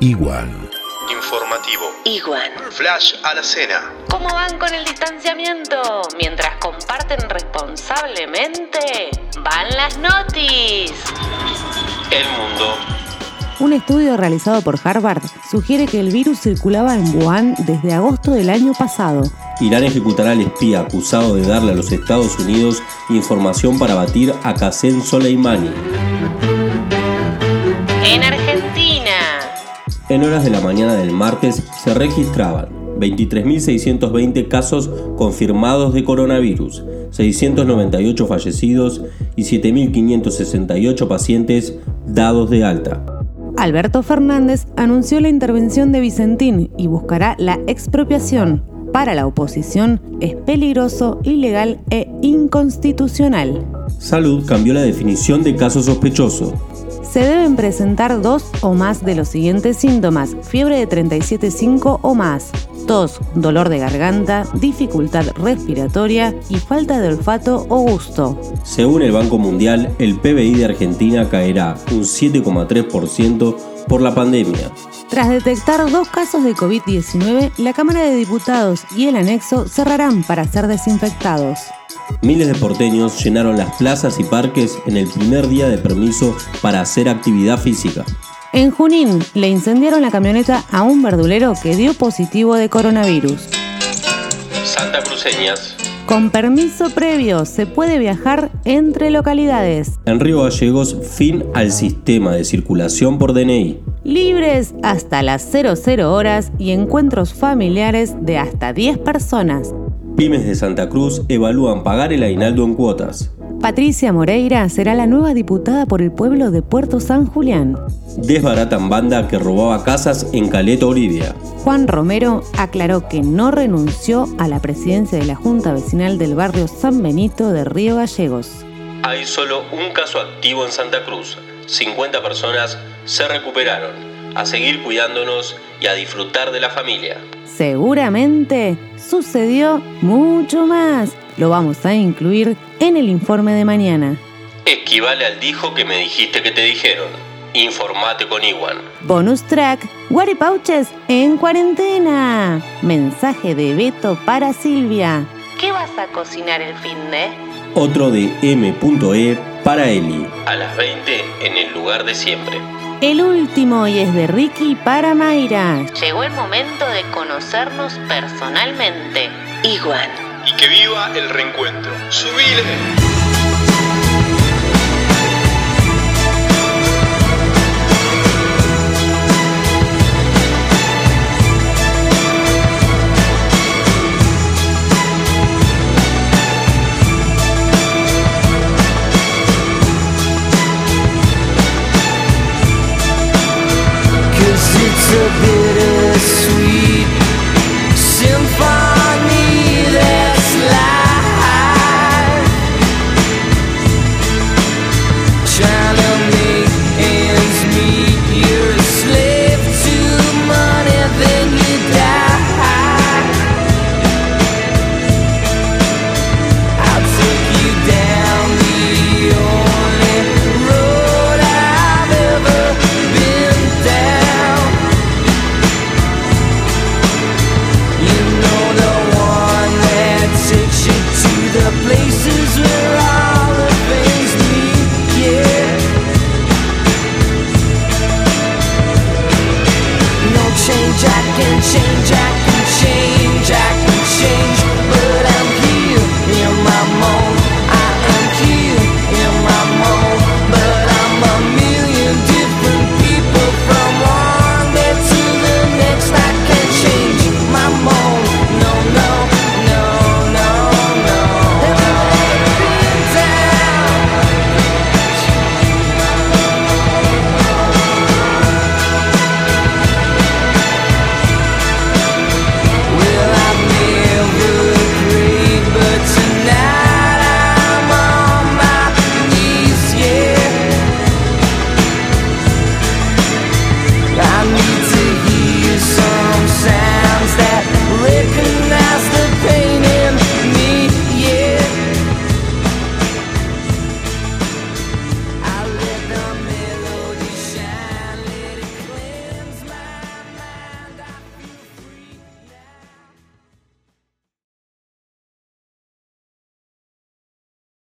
Igual. Informativo. Igual. Flash a la cena. ¿Cómo van con el distanciamiento? Mientras comparten responsablemente, van las notis. El mundo. Un estudio realizado por Harvard sugiere que el virus circulaba en Wuhan desde agosto del año pasado. Irán ejecutará al espía acusado de darle a los Estados Unidos información para batir a Qasem Soleimani. Horas de la mañana del martes se registraban 23.620 casos confirmados de coronavirus, 698 fallecidos y 7.568 pacientes dados de alta. Alberto Fernández anunció la intervención de Vicentín y buscará la expropiación. Para la oposición es peligroso, ilegal e inconstitucional. Salud cambió la definición de caso sospechoso. Se deben presentar dos o más de los siguientes síntomas, fiebre de 37,5 o más, tos, dolor de garganta, dificultad respiratoria y falta de olfato o gusto. Según el Banco Mundial, el PBI de Argentina caerá un 7,3% por la pandemia. Tras detectar dos casos de COVID-19, la Cámara de Diputados y el anexo cerrarán para ser desinfectados. Miles de porteños llenaron las plazas y parques en el primer día de permiso para hacer actividad física. En Junín le incendiaron la camioneta a un verdulero que dio positivo de coronavirus. Santa Cruceñas. Con permiso previo se puede viajar entre localidades. En Río Gallegos, fin al sistema de circulación por DNI. Libres hasta las 00 horas y encuentros familiares de hasta 10 personas. Pymes de Santa Cruz evalúan pagar el aguinaldo en cuotas. Patricia Moreira será la nueva diputada por el pueblo de Puerto San Julián. Desbaratan banda que robaba casas en Caleta Olivia. Juan Romero aclaró que no renunció a la presidencia de la Junta Vecinal del barrio San Benito de Río Gallegos. Hay solo un caso activo en Santa Cruz. 50 personas se recuperaron. A seguir cuidándonos y a disfrutar de la familia. Seguramente sucedió mucho más. Lo vamos a incluir en el informe de mañana. Equivale al dijo que me dijiste que te dijeron. Informate con Iwan. Bonus track, Guaripauches en cuarentena. Mensaje de Beto para Silvia. ¿Qué vas a cocinar el fin de? Otro de M.E para Eli. A las 20 en el lugar de siempre. El último y es de Ricky para Mayra. Llegó el momento de conocernos personalmente. Igual. Y que viva el reencuentro. ¡Subile! should be Jack and Shane Jack.